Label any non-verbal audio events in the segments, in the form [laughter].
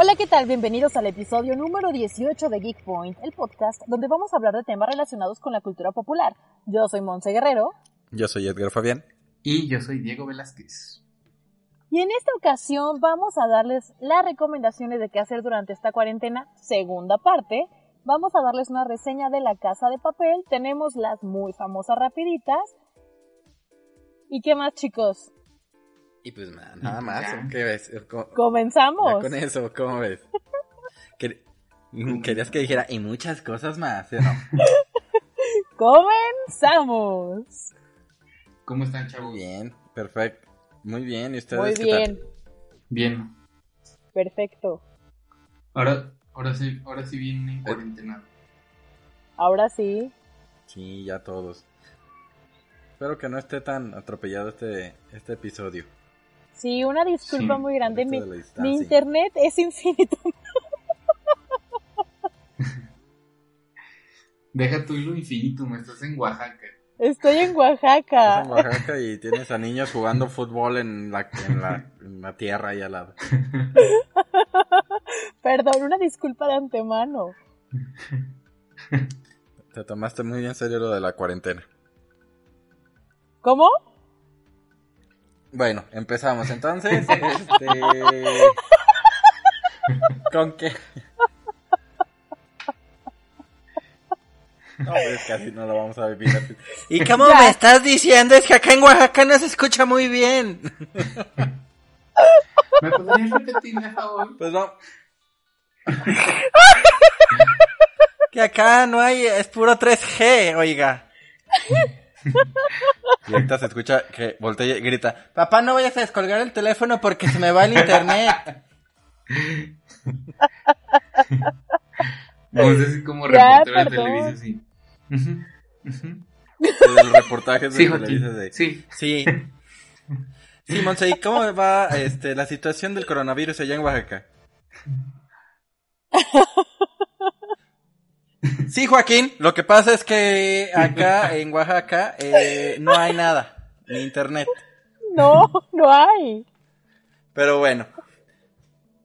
Hola, ¿qué tal? Bienvenidos al episodio número 18 de Geek Point, el podcast donde vamos a hablar de temas relacionados con la cultura popular. Yo soy Monse Guerrero. Yo soy Edgar Fabián. Y yo soy Diego Velázquez. Y en esta ocasión vamos a darles las recomendaciones de qué hacer durante esta cuarentena, segunda parte. Vamos a darles una reseña de La Casa de Papel. Tenemos las muy famosas rapiditas. ¿Y qué más, chicos? Y pues nada más, ¿qué ves? Comenzamos. Ya con eso, ¿cómo ves? [laughs] Querías que dijera, y muchas cosas más, no? [laughs] Comenzamos. ¿Cómo están, chavos? Bien, perfecto. Muy bien, ¿y ustedes Muy qué bien. tal? Bien. Perfecto. Ahora, ahora sí, ahora sí viene en cuarentena. Ahora sí. Sí, ya todos. Espero que no esté tan atropellado este, este episodio. Sí, una disculpa Sí, muy grande. Mi, internet es infinito. Deja tu hilo infinito, me estás en Oaxaca. Estoy en Estás Oaxaca. en Oaxaca y tienes a niños jugando fútbol en la, en la, en la tierra ahí al lado. [laughs] Perdón, una disculpa de antemano. Te tomaste muy en serio lo de la cuarentena. ¿Cómo? Bueno, empezamos. Entonces, [laughs] este... ¿Con qué? No, pues casi no lo vamos a vivir así. ¿Y [laughs] cómo Ya. me estás diciendo? Es que acá en Oaxaca no se escucha muy bien. [laughs] ¿Me podrías repetir, por favor? Pues no. que acá no hay, es puro 3G, oiga. Y ahorita se escucha que voltea y grita, papá no vayas a descolgar el teléfono porque se me va el internet. Vamos a decir como reportero de televisión, sí. De los reportajes de Sí, Televisa de... Sí. Sí. Sí, Monse, ¿y cómo va este, la situación del coronavirus allá en Oaxaca? [laughs] Sí, Joaquín, lo que pasa es que acá en Oaxaca eh, no hay nada, ni internet. No, no hay. Pero bueno,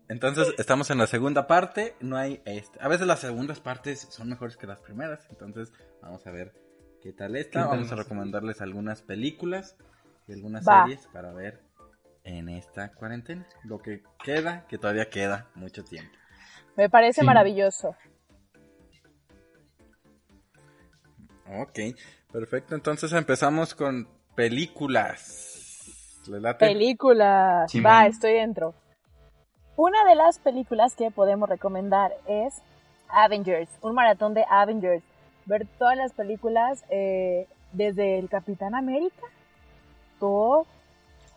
entonces estamos en la segunda parte, no hay, este, a veces las segundas partes son mejores que las primeras, entonces vamos a ver qué tal está, ¿Qué tal vamos a recomendarles algunas películas y algunas Va. series para ver en esta cuarentena, lo que queda, que todavía queda mucho tiempo. Me parece Sí. maravilloso. Ok, perfecto, entonces empezamos con películas. ¿Les late? Películas. Simón. Va, estoy dentro. Una de las películas que podemos recomendar es Avengers, un maratón de Avengers. Ver todas las películas eh, desde el Capitán América, Thor,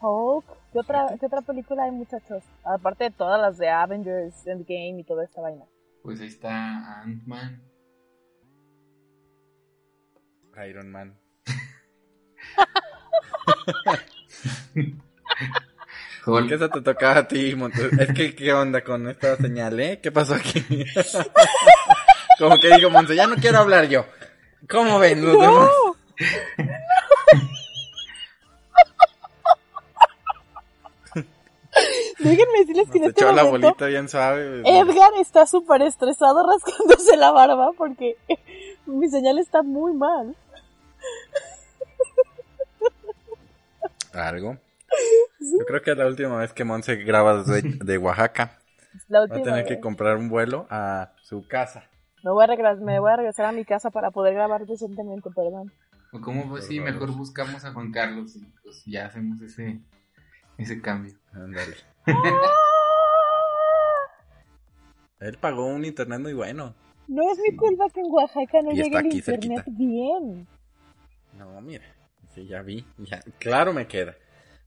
Hulk. ¿Qué otra, ¿Qué otra película hay, muchachos? Aparte de todas las de Avengers, Endgame y toda esta vaina. Pues ahí está Ant-Man. Iron Man. ¿Por qué se te tocaba a ti, Montes? Es que, ¿qué onda con esta señal, eh? ¿Qué pasó aquí? [laughs] Como que digo, Monse, ya no quiero hablar yo. ¿Cómo ven los demás? [laughs] Déjenme decirles que en este echó la momento bolita bien suave. Edgar está súper estresado [laughs] rascándose la barba porque mi señal está muy mal. Algo. Yo creo que es la última vez que Monse graba desde [laughs] de Oaxaca. La Va a tener que comprar un vuelo a su casa. Me voy, a regresar, me voy a regresar a mi casa para poder grabar decentemente, perdón. O cómo pues sí, mejor buscamos a Juan Carlos y pues ya hacemos ese, ese cambio. Ándale. [laughs] Él pagó un internet muy bueno. No es mi culpa que en Oaxaca no Y llegue el aquí internet cerquita. bien. No, mira. Sí, ya vi. Ya, claro me queda.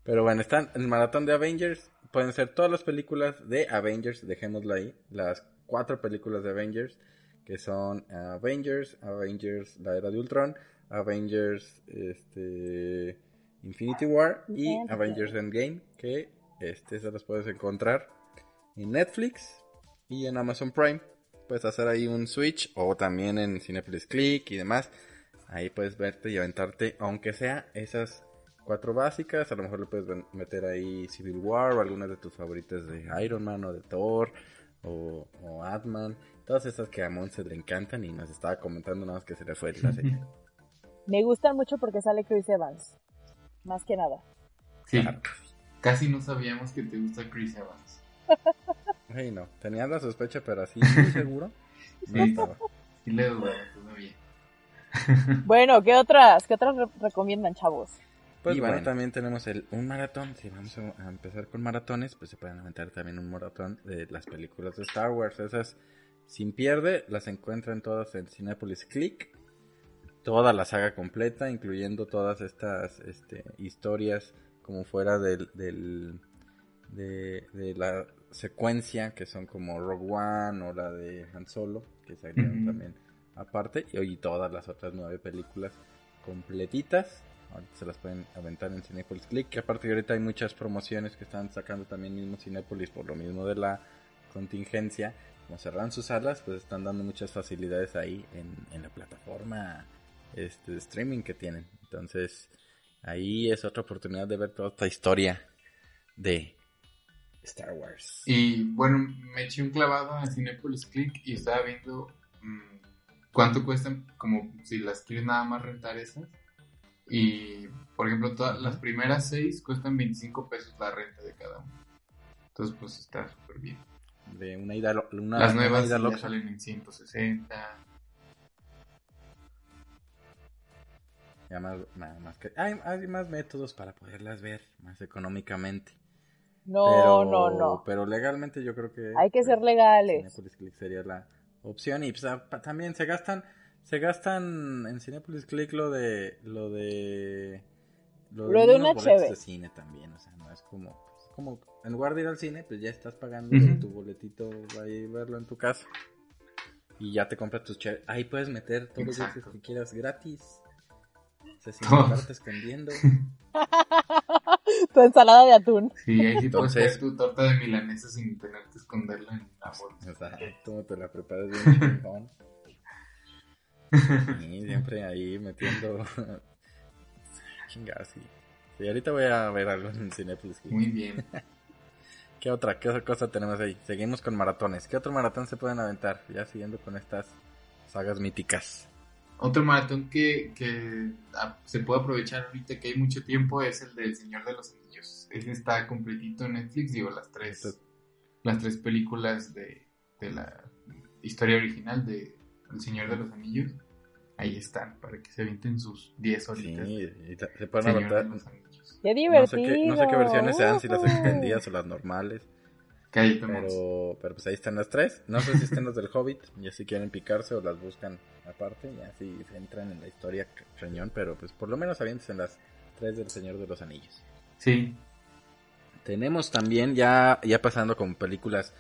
Pero bueno, están el maratón de Avengers. Pueden ser todas las películas de Avengers, dejémoslo ahí. Las cuatro películas de Avengers, que son Avengers, Avengers, la era de Ultron, Avengers, este, Infinity War y Endgame. Avengers Endgame, que este se los puedes encontrar en Netflix y en Amazon Prime. Puedes hacer ahí un switch o también en Cinepolis Click y demás. Ahí puedes verte y aventarte, aunque sea esas cuatro básicas. A lo mejor le puedes meter ahí Civil War o algunas de tus favoritas de Iron Man o de Thor o, o Atman, todas esas que a Monse le encantan y nos estaba comentando nada más que se le fue la serie. [laughs] Me gustan mucho porque sale Chris Evans, más que nada. Sí, casi no sabíamos que te gusta Chris Evans. Ay, no, tenía la sospecha, pero así, [laughs] muy seguro. No sí, estaba. sí le. [laughs] bueno, ¿qué otras, qué otras recomiendan, chavos? Pues bueno, también tenemos el, un maratón. Si vamos a, empezar con maratones, pues se pueden aventar también un maratón de las películas de Star Wars. Esas, sin pierde, las encuentran todas en Cinepolis Click. Toda la saga completa, incluyendo todas estas este, historias como fuera del, del de, de, la secuencia, que son como Rogue One o la de Han Solo, que salieron también aparte. Y hoy todas las otras nueve películas completitas Ahorita se las pueden aventar en Cinepolis Click. Que aparte ahorita hay muchas promociones que están sacando también mismo Cinepolis por lo mismo de la contingencia. Como cerran sus salas, pues están dando muchas facilidades ahí en, la plataforma este, de streaming que tienen. Entonces, ahí es otra oportunidad de ver toda esta historia de Star Wars. Y bueno, me eché un clavado en Cinepolis Click y estaba viendo mm, cuánto cuestan, como si las quieres nada más rentar esas. Y, por ejemplo, todas las primeras seis cuestan 25 pesos la renta de cada uno. Entonces, pues está súper bien. De una ida, una, las nuevas ya salen en 160. Ya más, más, que, hay, hay, más métodos para poderlas ver más económicamente. No, no, no. Pero legalmente yo creo que... Hay que ser legales. sería la opción y pues, también se gastan se gastan en Cinepolis Click lo de lo de lo de, lo de una de cine también, o sea, no es como pues, como en lugar de ir al cine, pues ya estás pagando tu boletito para ir a verlo en tu casa. Y ya te compras tus chéveres. Ahí puedes meter todos los que quieras gratis. Sin estarte [laughs] escondiendo. [laughs] tu ensalada de atún. Sí, ahí sí puedes hacer tu torta de milanesa sin tener que esconderla en la bolsa. O sea, [laughs] tú te la preparas bien y siempre ahí metiendo. Chingas, sí. ahorita voy a ver algo en Cinepolis. Muy bien. ¿Qué otra, qué otra cosa tenemos ahí? Seguimos con maratones. ¿Qué otro maratón se pueden aventar? Ya siguiendo con estas sagas míticas. Otro maratón que, que ah, se puede aprovechar ahorita que hay mucho tiempo es el del Señor de los Anillos. Ese está completito en Netflix, digo, las tres, las tres películas de, de la historia original de el Señor de los Anillos, ahí están, para que se avienten sus 10 horitas. Sí, se pueden aventar. Qué divertido. No sé qué, no sé qué versiones sean, si las extendidas o las normales. Pero, pero pues ahí están las tres. No sé si están las del Hobbit, [laughs] ya si quieren picarse o las buscan aparte, ya si entran en la historia cañón, pero pues por lo menos avienten las tres del Señor de los Anillos. Sí. Tenemos también, ya, ya pasando con películas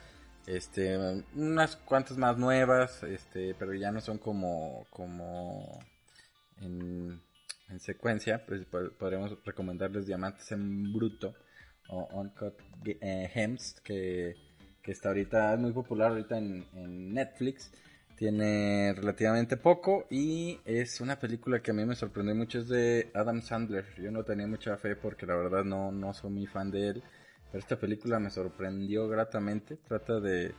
este, unas cuantas más nuevas, este, pero ya no son como, como en, secuencia, pues podríamos recomendarles Diamantes en Bruto o Uncut eh, Gems, que, que, está ahorita, es muy popular ahorita en, Netflix. Tiene relativamente poco y es una película que a mí me sorprendió mucho, es de Adam Sandler. Yo no tenía mucha fe porque la verdad no, no soy muy fan de él pero esta película me sorprendió gratamente. Trata de,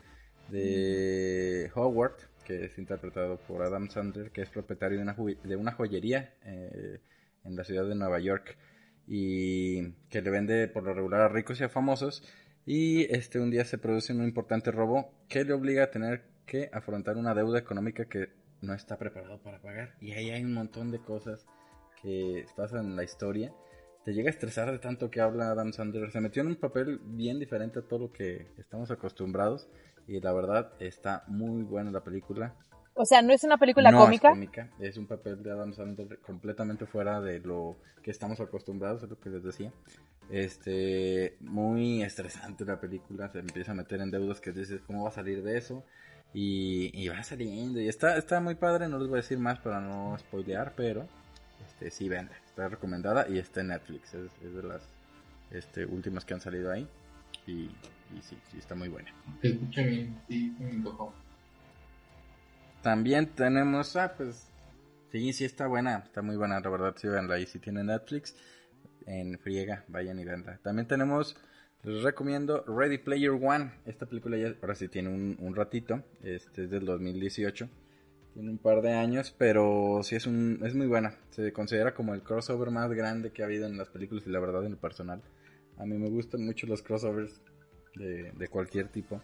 de Howard, que es interpretado por Adam Sandler, que es propietario de una, de una joyería eh, en la ciudad de Nueva York y que le vende por lo regular a ricos y a famosos. Y este un día se produce un importante robo que le obliga a tener que afrontar una deuda económica que no está preparado para pagar. Y ahí hay un montón de cosas que pasan en la historia te llega a estresar de tanto que habla Adam Sandler. Se metió en un papel bien diferente a todo lo que estamos acostumbrados. Y la verdad está muy buena la película. O sea, no es una película cómica. Es cómica, es un papel de Adam Sandler completamente fuera de lo que estamos acostumbrados, es lo que les decía. Este, muy estresante la película, se empieza a meter en deudas que dices, ¿cómo va a salir de eso? Y, y va saliendo, y está, está muy padre, no les voy a decir más para no spoilear, pero este, sí, ven, está recomendada y está en Netflix. Es, de las este, últimas que han salido ahí. Y, sí, sí, está muy buena. escucha bien, sí, También tenemos, ah, pues, sí, sí está buena, está muy buena, la verdad, sí, venla ahí, si tiene Netflix, en friega, vayan y venla. También tenemos Les recomiendo Ready Player One. Esta película ya ahora sí tiene un, ratito. Este es del 2018. Tiene un par de años, pero sí es, un, es muy buena. Se considera como el crossover más grande que ha habido en las películas y la verdad en el personal. A mí me gustan mucho los crossovers de, de cualquier tipo.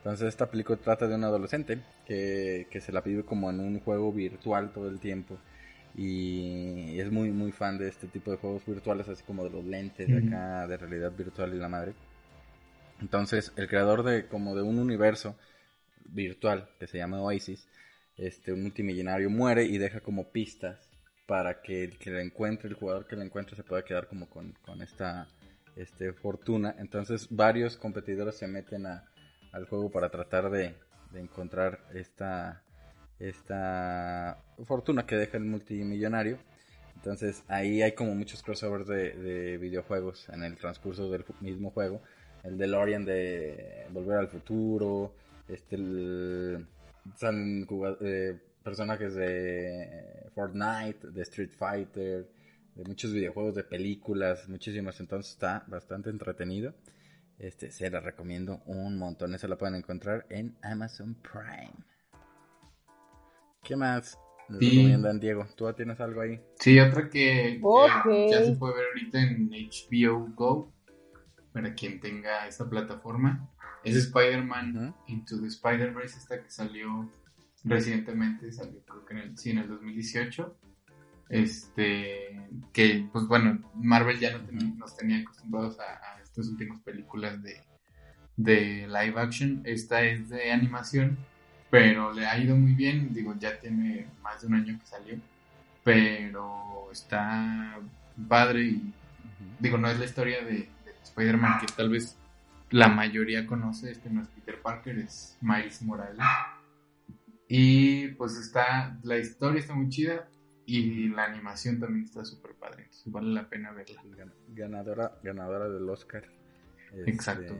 Entonces esta película trata de un adolescente que, que, se la vive como en un juego virtual todo el tiempo. Y es muy muy fan de este tipo de juegos virtuales, así como de los lentes de acá, de realidad virtual y la madre. Entonces, el creador de como de un universo virtual que se llama Oasis, este un multimillonario muere y deja como pistas para que el que le encuentre, el jugador que le encuentre se pueda quedar como con, con esta este, fortuna. Entonces varios competidores se meten a, al juego para tratar de, encontrar esta, esta fortuna que deja el multimillonario. Entonces ahí hay como muchos crossovers de, videojuegos en el transcurso del mismo juego. El de Lorian de Volver al Futuro, este salen eh, personajes de Fortnite, de Street Fighter, de muchos videojuegos, de películas, muchísimas. Entonces está bastante entretenido. Este, se la recomiendo un montón. Esa la pueden encontrar en Amazon Prime. ¿Qué más recomiendan, Diego? ¿Tú tienes algo ahí? Sí, otra que ya, se puede ver ahorita en HBO Go. Para quien tenga esta plataforma. Es Spider-Man Into the Spider-Verse, esta que salió recientemente. Salió creo que en el, sí, en el 2018 este que pues bueno Marvel ya no nos tenía acostumbrados a, estas últimas películas de, de live action. Esta es de animación pero le ha ido muy bien. Digo ya tiene más de un año que salió pero está padre y digo no es la historia de, de Spider-Man que tal vez la mayoría conoce este no es Peter Parker es Miles Morales. Y pues está la historia está muy chida y la animación también está súper padre, entonces vale la pena verla. Ganadora, ganadora del Oscar. Exacto,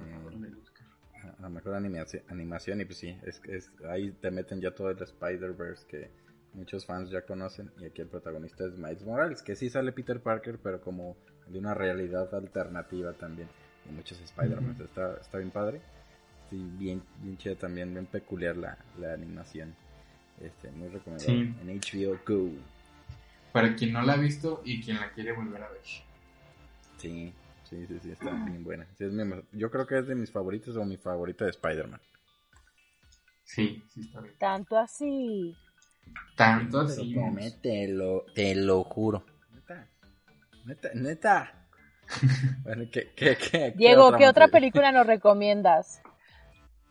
A mejor animación, animación y pues sí, es, es, ahí te meten ya todo el Spider-Verse que muchos fans ya conocen y aquí el protagonista es Miles Morales, que sí sale Peter Parker, pero como de una realidad alternativa también. Y muchos Spider-Man, está, está bien padre. Sí, bien, bien chida también, bien peculiar la, la animación. Este, muy recomendable en HBO Go para quien no la ha visto y quien la quiere volver a ver. Sí, sí, sí, sí, está bien buena. yo creo que es de mis favoritos o mi favorita de Spider-Man. Sí, sí está bien. Tanto así. Tanto así. Te lo, te lo juro. Neta. Neta. Neta. [laughs] bueno, ¿qué, qué, qué, Diego, ¿qué otra película nos recomiendas?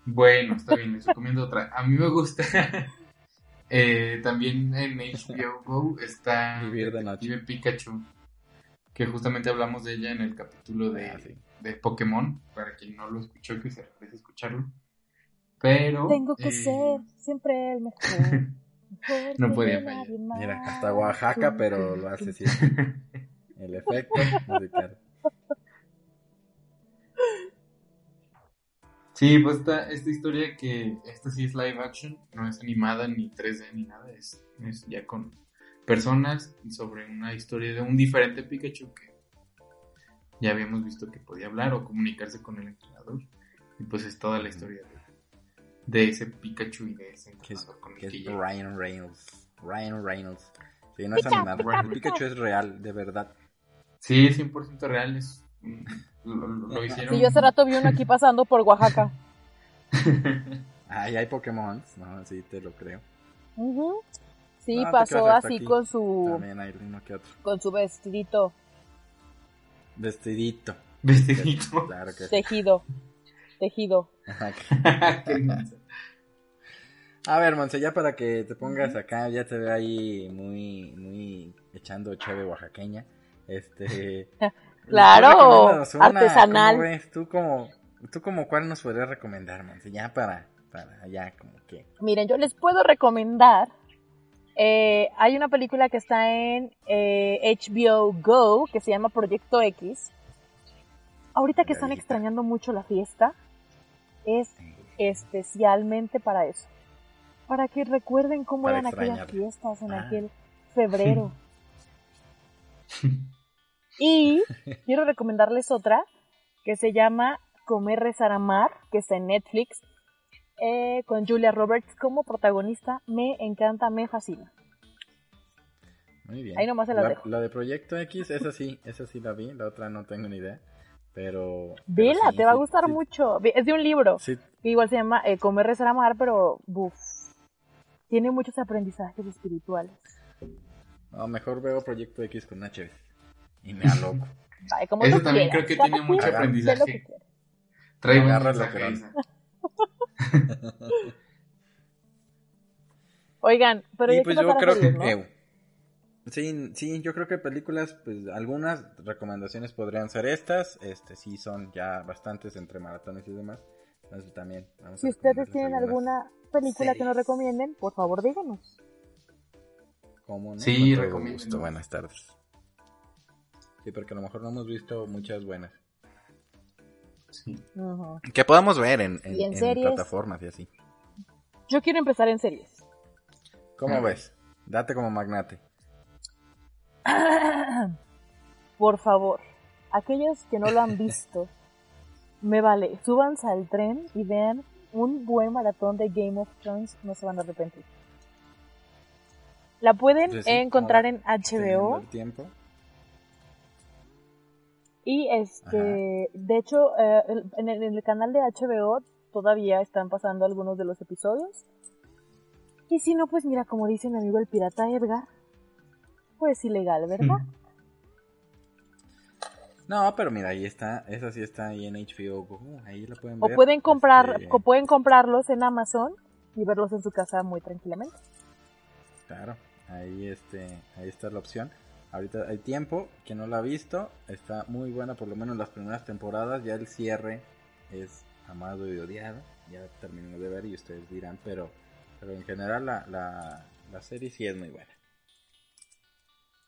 Bueno, está bien, les recomiendo otra. A mí me gusta eh, también en HBO Go está Vivir de noche. Pikachu, que justamente hablamos de ella en el capítulo de, ah, de Pokémon, para quien no lo escuchó, que se regrese escucharlo. Pero... Tengo que eh, ser siempre el mejor. [laughs] no podía fallar. Mira, hasta Oaxaca, pero lo hace siempre. [laughs] el efecto musical. Sí, pues esta, esta historia que esta sí es live action, no es animada ni 3D ni nada, es, ya con personas sobre una historia de un diferente Pikachu que ya habíamos visto que podía hablar o comunicarse con el entrenador. Y pues es toda la historia de, ese Pikachu y de ese entrenador con el que, es Ryan Reynolds. Ryan Reynolds. Sí, no es animado. Pikachu es real, de verdad. Sí, es 100% real. Es, lo, hicieron. Sí, yo hace rato vi uno aquí pasando por Oaxaca. [laughs] Ay, hay Pokémon, no, sí, te lo creo. Sí, pasó así con su. También hay uno que otro. Con su vestidito. Vestidito. Vestidito. [laughs] Claro que Tejido. Tejido. [laughs] A ver, Monse, ya para que te pongas acá, ya te veo ahí muy, muy echando cheve oaxaqueña. Este. Claro, artesanal. ¿Tú como, ¿Tú como cuál nos podrías recomendar, Monse? Ya para, para ya como que... Miren, yo les puedo recomendar... Eh, hay una película que está en HBO eh, Go que se llama Proyecto X. Ahorita que están extrañando mucho la fiesta, es especialmente para eso. Para que recuerden cómo eran aquellas fiestas en ah. aquel febrero. [laughs] Y quiero recomendarles otra, que se llama Comer, Rezar, Amar, que está en Netflix, eh, con Julia Roberts como protagonista. Me encanta, me fascina. Muy bien. Ahí nomás se la, las dejo. la de Proyecto X, esa sí, esa sí la vi, la otra no tengo ni idea. Pero. pero Vela, sí, te va a gustar sí, mucho. Es de un libro. Sí, que igual se llama eh, Comer, Rezar, Amar, pero buf, tiene muchos aprendizajes espirituales. no, mejor veo Proyecto X con H. Y me aloco. Ay, como Eso también quieras, creo que cada tiene mucho aprendizaje. Trae que no. esa. Oigan, pero y pues yo creo series, que. ¿no? eh, sí, sí, yo creo que películas, pues algunas recomendaciones podrían ser estas. Este sí son ya bastantes entre maratones y demás. Entonces también. vamos a Si ustedes tienen alguna película que nos series. recomienden, por favor díganos. ¿Cómo no? Sí, gusto. Buenas tardes. Sí, porque a lo mejor no hemos visto muchas buenas. Sí. Que podamos ver en, en- Y en en series. plataformas y así. Yo quiero empezar en series. ¿Cómo ves? Date como magnate. [clears throat] Por favor, aquellos que no lo han visto, me vale, súbanse al tren y vean un buen maratón de Game of Thrones, no se van a arrepentir. La pueden Pues sí, encontrar en HBO el tiempo. Y este, de hecho, eh, en, el, en el canal de HBO todavía están pasando algunos de los episodios. Y si no, pues mira, como dice mi amigo el pirata Edgar, pues ilegal, ¿verdad? No, pero mira, ahí está. Esa sí está ahí en HBO Go. Ahí la pueden O ver. pueden comprar, Este, o pueden comprarlos en Amazon y verlos en su casa muy tranquilamente. Claro, ahí, este, ahí está la opción. Ahorita hay tiempo, quien no la ha visto, está muy buena, por lo menos las primeras temporadas. Ya el cierre es amado y odiado. Ya terminé de ver y ustedes dirán, pero, pero en general la, la, la serie sí es muy buena.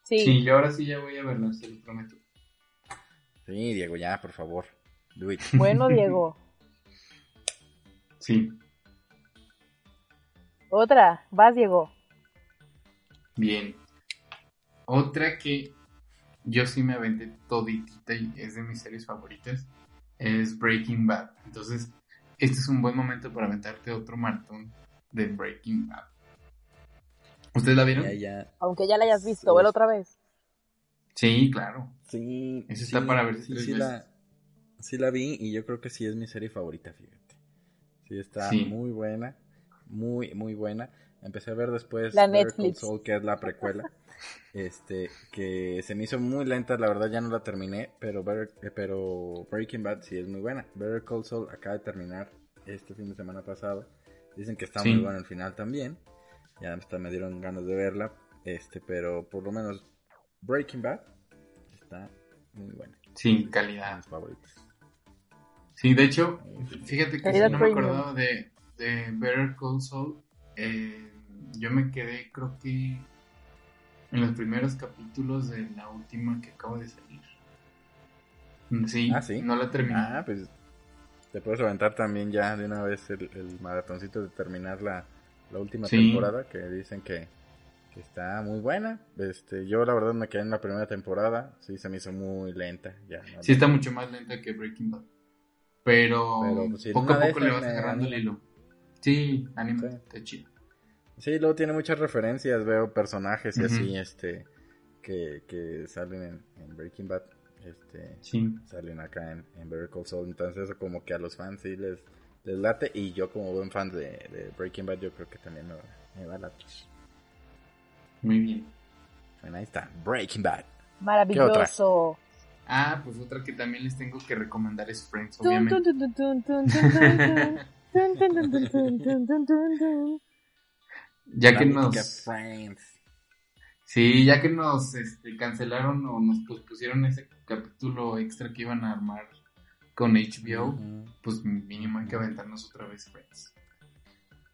Sí. Sí, yo ahora sí ya voy a verla, se lo prometo. Sí, Diego, ya, por favor. Do it. [laughs] Bueno, Diego. Sí, Otra, vas, Diego. bien. Otra que yo sí me aventé toditita y es de mis series favoritas es Breaking Bad. Entonces, este es un buen momento para aventarte otro maratón de Breaking Bad. ¿Ustedes la vieron? Ya, ya. Aunque ya la hayas visto, Sí. otra vez. Sí, claro. Sí, Esa está para sí, tres sí la, sí la vi y yo creo que sí es mi serie favorita, fíjate. Sí está Sí. muy buena, muy, muy buena. Empecé a ver después La Better Call Netflix. Saul, que es la precuela. [laughs] este, que se me hizo muy lenta, la verdad ya no la terminé, pero, Better- eh, pero Breaking Bad sí es muy buena. Better Call Saul acaba de terminar este fin de semana pasado. Dicen que está Sí. muy bueno el final también. Ya hasta me dieron ganas de verla. Este, pero por lo menos Breaking Bad está muy buena. Sí, calidad. mis favoritos. Sí, de hecho, fíjate que si no me acordaba de, de Better Call Saul. eh, yo me quedé, creo que en los primeros capítulos de la última que acaba de salir. Mm, Sí, Ah, ¿sí? no la terminé. Ah, pues te puedes aventar también ya de una vez el, el maratoncito de terminar la, la última Sí. temporada que dicen que, que está muy buena. Este, yo la verdad me quedé en la primera temporada, sí se me hizo muy lenta. Ya, no- Sí, está mucho más lenta que Breaking Bad. Pero, Pero, pues, poco a poco le vas agarrando el hilo. Sí, anima, Sí. está chido. Sí, luego tiene muchas referencias, veo personajes y así, este, que, que salen en, en Breaking Bad, este, Sí, salen acá en, en Better Call Saul, entonces eso como que a los fans sí les, les late y yo como buen fan de, de Breaking Bad yo creo que también me va, me va a latir. muy bien. Bueno, ahí está, Breaking Bad. Maravilloso. Ah, pues otra que también les tengo que recomendar es Friends, obviamente. Ya La que nos... Friends. Sí, ya que nos este, cancelaron o nos pusieron ese capítulo extra que iban a armar con HBO, pues mínimo hay que aventarnos otra vez Friends.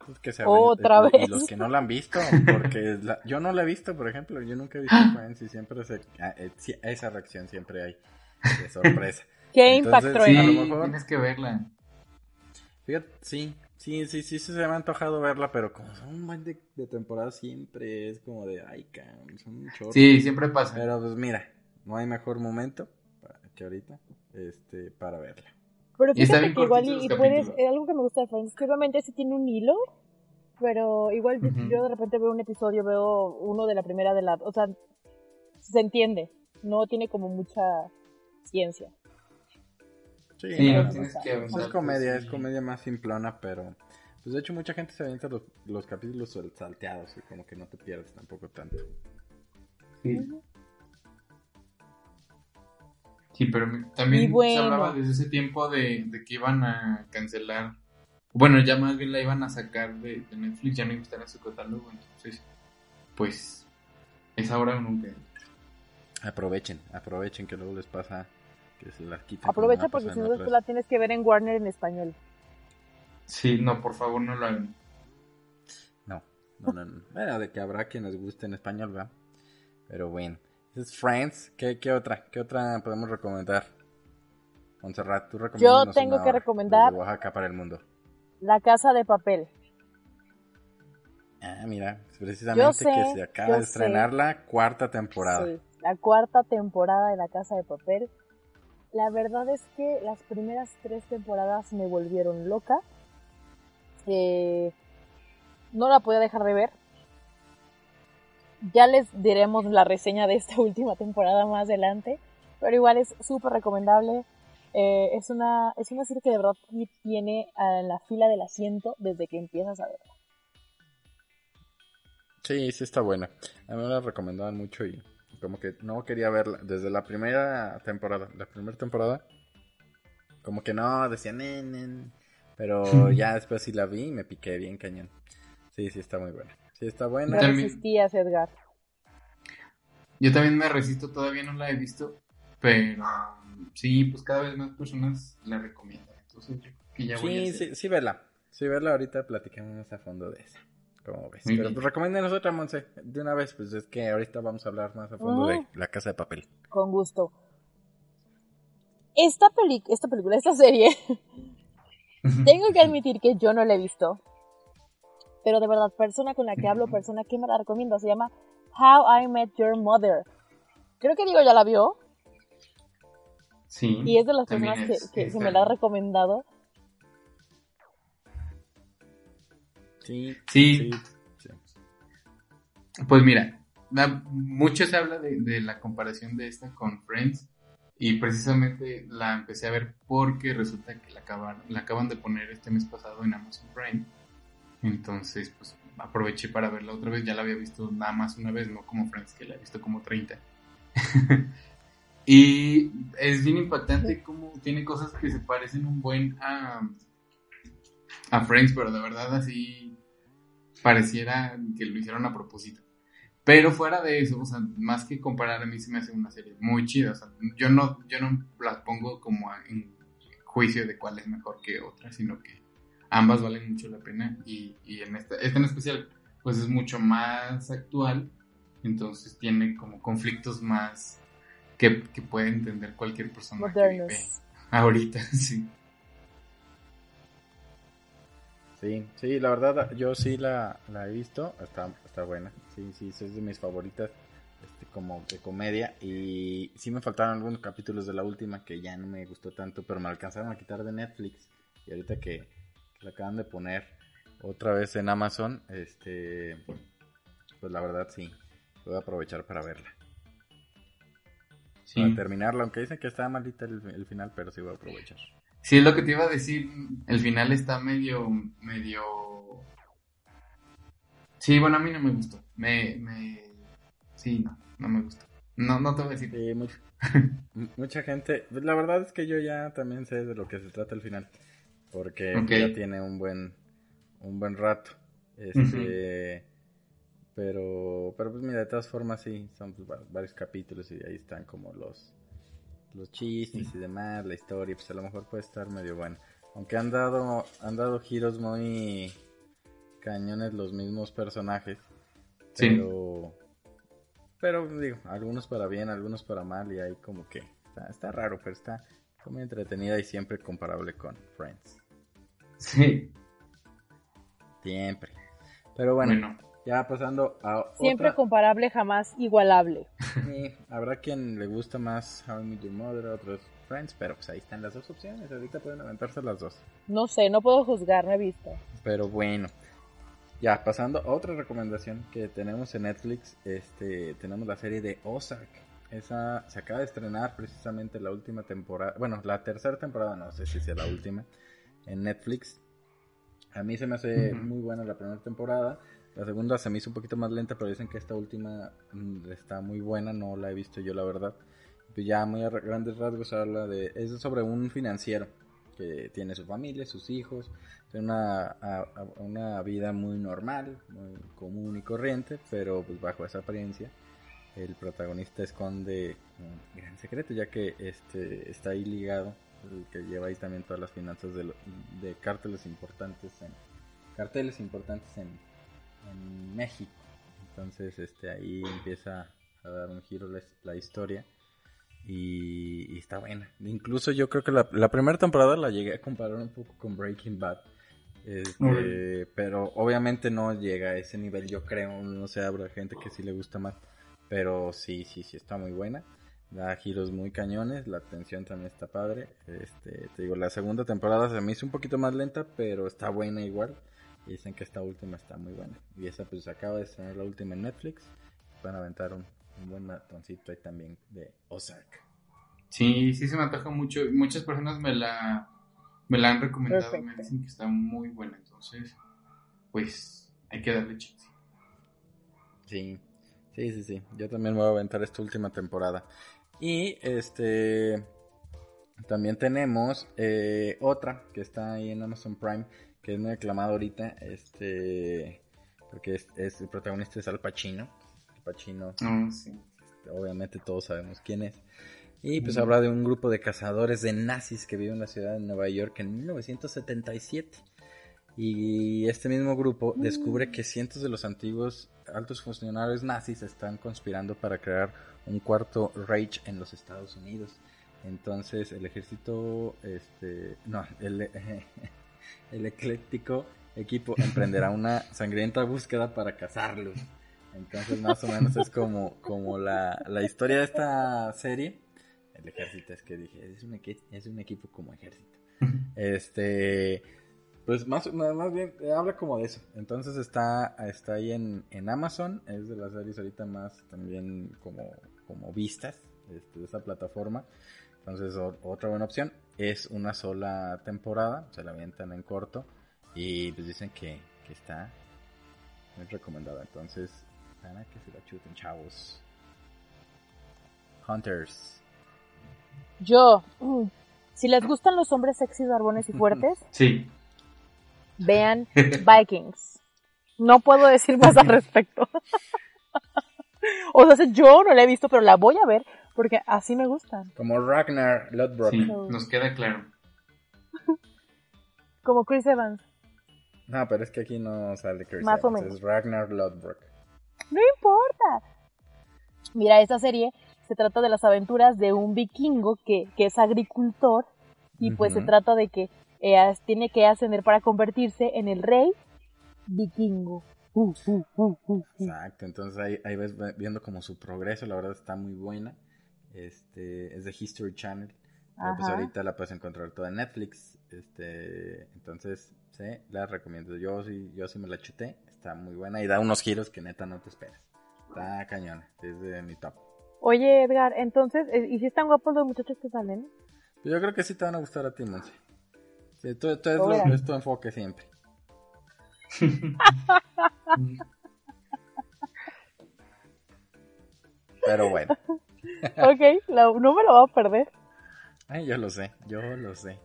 Pues que se Otra aven- y- y vez. los que no la han visto, porque la- yo no la he visto, por ejemplo, yo nunca he visto [gasps] Friends y siempre se, ah, eh, esa reacción siempre hay de sorpresa. [laughs] Qué Entonces, impacto, sí, Sí, a lo mejor- tienes que verla. Fíjate, sí, sí, sí, sí, sí se me ha antojado verla, pero como son un buen de, de temporada siempre es como de, ay, cabrón, son un chorro. Sí, siempre pasa. Pero pues mira, no hay mejor momento para que ahorita, este, para verla. Pero fíjate que igual y, puedes, eh, algo que me gusta de Friends es que obviamente sí tiene un hilo, pero igual yo de repente veo un episodio, veo uno de la primera de la, o sea, se entiende, no tiene como mucha ciencia. Sí, es comedia, es comedia más simplona, pero pues de hecho mucha gente se avienta los, los capítulos salteados y como que no te pierdes tampoco tanto. Sí. Sí, pero también se hablaba desde ese tiempo de, que iban a cancelar. Bueno, ya más bien la iban a sacar de, Netflix, ya no iba a estar en su catálogo. Entonces, pues, es ahora o nunca. Aprovechen, aprovechen que luego les pasa que se las quiten. Aprovecha porque si no después la tienes que ver en Warner en español. Sí, no, por favor no lo hagan. No, no, no. no. Bueno, de que habrá quienes guste en español, ¿verdad? Pero bueno. Es Friends. ¿Qué, ¿Qué, otra? ¿Qué otra podemos recomendar? Montserrat, tú recomiendas. Yo tengo que recomendar. Oaxaca para el mundo. La Casa de Papel. Ah, mira, precisamente que se acaba de estrenar la cuarta temporada. Sí, la cuarta temporada de La Casa de Papel. La verdad es que las primeras tres temporadas me volvieron loca. Eh, no la podía dejar de ver. Ya les diremos la reseña de esta [laughs] última temporada más adelante, pero igual es súper recomendable. Eh, es, una, es una serie que de verdad tiene en la fila del asiento desde que empiezas a verla. Sí, sí está buena. A mí me la recomendaban mucho y como que no quería verla desde la primera temporada. La primera temporada, como que no, decían, nen, pero [laughs] ya después sí la vi y me piqué bien cañón. Sí, sí está muy buena. Sí, está buena. Resistías, Edgar. Yo también me resisto, todavía no la he visto, pero sí, pues cada vez más personas la recomiendan. Entonces yo que ya voy sí, a Sí, sí, verla. Sí, verla ahorita platicamos a fondo de esa. Como ves. pero pues recomiéndanos otra, Monse. De una vez, pues es que ahorita vamos a hablar más a fondo de La Casa de Papel. Con gusto. Esta, peli esta película, esta serie, [laughs] tengo que admitir que yo no la he visto pero de verdad, persona con la que hablo, persona que me la recomiendo, se llama How I Met Your Mother. Creo que digo ya la vio. Sí. Y es de las personas que, me la ha recomendado. Sí. Sí. Pues mira, mucho se habla de, la comparación de esta con Friends. Y precisamente la empecé a ver porque resulta que la acaban, la acaban de poner este mes pasado en Amazon Prime. Entonces, pues aproveché para verla otra vez. Ya la había visto nada más una vez, no como Friends, que la he visto como 30. [laughs] y es bien impactante como tiene cosas que se parecen un buen a, a Friends, pero de verdad así pareciera que lo hicieron a propósito. Pero fuera de eso, o sea, más que comparar, a mí se me hace una serie muy chida. O sea, yo no, yo no la pongo como en juicio de cuál es mejor que otra, sino que ambas valen mucho la pena y, en esta, en especial pues es mucho más actual, entonces tiene como conflictos más que, puede entender cualquier persona ahorita, [laughs] sí. Sí, sí, la verdad yo sí la, he visto, está, está buena, sí, sí, es de mis favoritas este, como de comedia y sí me faltaron algunos capítulos de la última que ya no me gustó tanto, pero me alcanzaron a quitar de Netflix y ahorita que, la acaban de poner otra vez en Amazon, este, pues la verdad sí, voy a aprovechar para verla. Sí. Para terminarla, aunque dicen que está maldita el, final, pero sí voy a aprovechar. Sí, es lo que te iba a decir, el final está medio, medio... Sí, bueno, a mí no me gustó, me, me... Sí, no, no me gustó. No, no te voy a decir. [laughs] mucha gente, la verdad es que yo ya también sé de lo que se trata el final porque ya tiene un buen un buen rato. Este, pero pero pues mira, de todas formas sí, son pues, varios capítulos y ahí están como los los chistes y demás, la historia, pues a lo mejor puede estar medio bueno. Aunque han dado han dado giros muy cañones los mismos personajes. Pero pero digo, algunos para bien, algunos para mal y ahí como que está, está raro, pero está muy entretenida y siempre comparable con Friends. Sí. Siempre. Pero bueno, Ya pasando a Siempre comparable, jamás igualable. Sí, habrá quien le gusta más How I Met Your Mother, otros Friends, pero pues ahí están las dos opciones. Ahorita pueden aventarse las dos. No sé, no puedo juzgar, no he visto. Pero bueno. Ya, pasando a otra recomendación que tenemos en Netflix, este, tenemos la serie de Ozark. Esa se acaba de estrenar precisamente la última temporada, bueno, la tercera temporada, no sé si sea la última, en Netflix. A mí se me hace muy buena la primera temporada. La segunda se me hizo un poquito más lenta, pero dicen que esta última mm, está muy buena, no la he visto yo la verdad. Pues ya muy a grandes rasgos habla de... Es sobre un financiero que tiene su familia, sus hijos, tiene una, una vida muy normal, muy común y corriente, pero pues bajo esa apariencia el protagonista esconde un gran secreto, ya que este está ahí ligado, el que lleva ahí también todas las finanzas de, de cárteles importantes en carteles importantes en, en México. Entonces, este, ahí empieza a dar un giro la, historia. Y, está buena. Incluso yo creo que la, primera temporada la llegué a comparar un poco con Breaking Bad. Este, pero obviamente no llega a ese nivel, yo creo. No sé, habrá gente que sí le gusta más. Pero sí, sí, sí, está muy buena. Da giros muy cañones, la tensión también está padre. Este, te digo, la segunda temporada se me hizo un poquito más lenta, pero está buena igual. Y dicen que esta última está muy buena. Y esa pues acaba de estrenar la última en Netflix. Van a aventar un, buen matoncito ahí también de Ozark. Sí, sí se me antoja mucho. Muchas personas me la, me la han recomendado. Me dicen que está muy buena. Entonces, pues hay que darle chance. Sí, sí, sí, sí. Yo también voy a aventar esta última temporada. Y este... También tenemos eh, otra que está ahí en Amazon Prime que es muy aclamado ahorita, este, porque es, el protagonista es Al Pacino. Al Pacino, ah, obviamente todos sabemos quién es. Y pues habla de un grupo de cazadores de nazis que vive en la ciudad de Nueva York en 1977. Y este mismo grupo mm. descubre que cientos de los antiguos altos funcionarios nazis están conspirando para crear un cuarto Reich en los Estados Unidos. Entonces el ejército, este, no, el, [laughs] el ecléctico equipo emprenderá una sangrienta búsqueda para cazarlos. Entonces más o menos es como, como la, la historia de esta serie. El ejército es que dije, es un, equipo como ejército. Este, pues más, más bien habla como de eso. Entonces está, está ahí en, en Amazon, es de las series ahorita más también como, como vistas este, de esa plataforma. Entonces otra buena opción es una sola temporada, se la avientan en corto y pues dicen que, que está muy recomendada. Entonces, para que se la chuten, chavos. Hunters. Yo, si les gustan los hombres sexys, barbones y fuertes, [laughs] sí. vean Vikings. No puedo decir más al [laughs] respecto. [laughs] o sea, yo no la he visto, pero la voy a ver porque así me gustan. Como Ragnar Lodbrok. Sí, nos queda claro. [laughs] Como Chris Evans. No, pero es que aquí no sale Chris Más Evans, o menos. es Ragnar Lodbrok. No importa. Mira, esta serie se trata de las aventuras de un vikingo que, que es agricultor y pues se trata de que eh, tiene que ascender para convertirse en el rey vikingo. Uh, uh, uh, Exacto, entonces ahí, ahí ves viendo como su progreso, la verdad está muy buena. Este, es de History Channel. pues ahorita la puedes encontrar toda en Netflix. Este, entonces, sí, la recomiendo. Yo sí, yo sí me la chuté. Está muy buena y da unos giros que neta no te esperas. Está cañona, es de mi top. Oye, Edgar, entonces, eh, ¿y si están guapos los muchachos que salen? Pues yo creo que sí te van a gustar a ti, Monse. Sí, tú, es, tu enfoque siempre. [laughs] Pero bueno. Ok, no me lo voy a perder. Ay, yo lo sé, yo lo sé.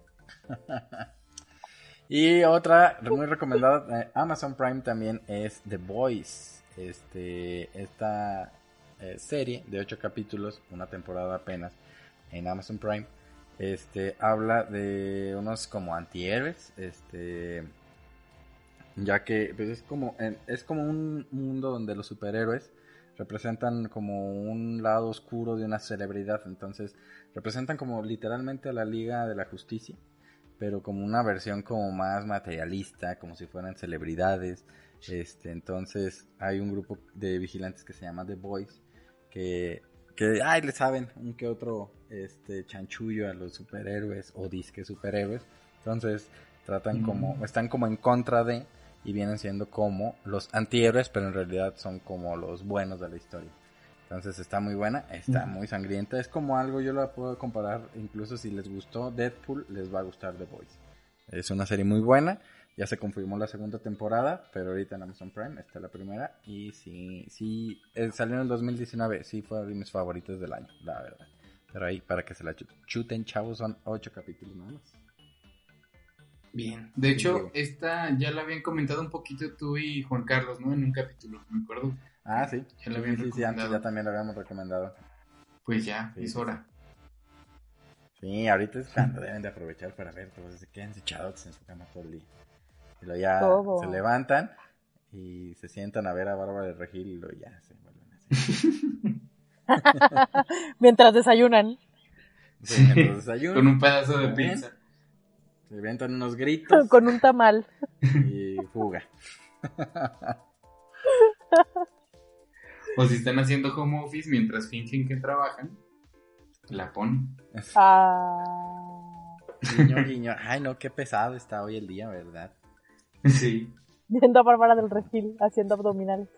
[laughs] y otra muy recomendada de Amazon Prime también es The Boys. Este, esta eh, serie de ocho capítulos, una temporada apenas en Amazon Prime. Este habla de unos como antihéroes, este ya que pues, es como es como un mundo donde los superhéroes representan como un lado oscuro de una celebridad, entonces representan como literalmente a la Liga de la Justicia, pero como una versión como más materialista, como si fueran celebridades, Este, entonces hay un grupo de vigilantes que se llama The Boys que, que ay, le saben un que otro este chanchullo a los superhéroes o disque superhéroes. Entonces tratan como, están como en contra de y vienen siendo como los antihéroes, pero en realidad son como los buenos de la historia. Entonces está muy buena, está muy sangrienta. Es como algo, yo la puedo comparar, incluso si les gustó Deadpool, les va a gustar The Boys. Es una serie muy buena. Ya se confirmó la segunda temporada, pero ahorita en Amazon Prime está la primera. Y sí, sí, eh, salió en el 2019. Sí, fue de mis favoritos del año, la verdad. Pero ahí, para que se la chuten, chavos, son ocho capítulos nada más. Bien. De hecho, esta ya la habían comentado un poquito tú y Juan Carlos, ¿no? En un capítulo, me acuerdo. Ah, sí. Ya la habían sí, sí, antes ya también lo habíamos recomendado. Pues ya, es hora. Sí, ahorita es cuando deben de aprovechar para ver, todos se quedan echados en su cama todo el día. Y luego ya se levantan y se sientan a ver a Bárbara de Regil y luego ya se vuelven así. [laughs] mientras desayunan. Sí, mientras desayunan. Con un pedazo de pizza. Se inventan unos gritos. [laughs] Con un tamal. Y fuga. [laughs] o si están haciendo home office mientras fingen que trabajan, la ponen. Ah. Guiño, guiño. Ay, no, qué pesado está hoy el día, ¿verdad? [laughs] Sí. Viendo a Bárbara del Refil haciendo abdominales.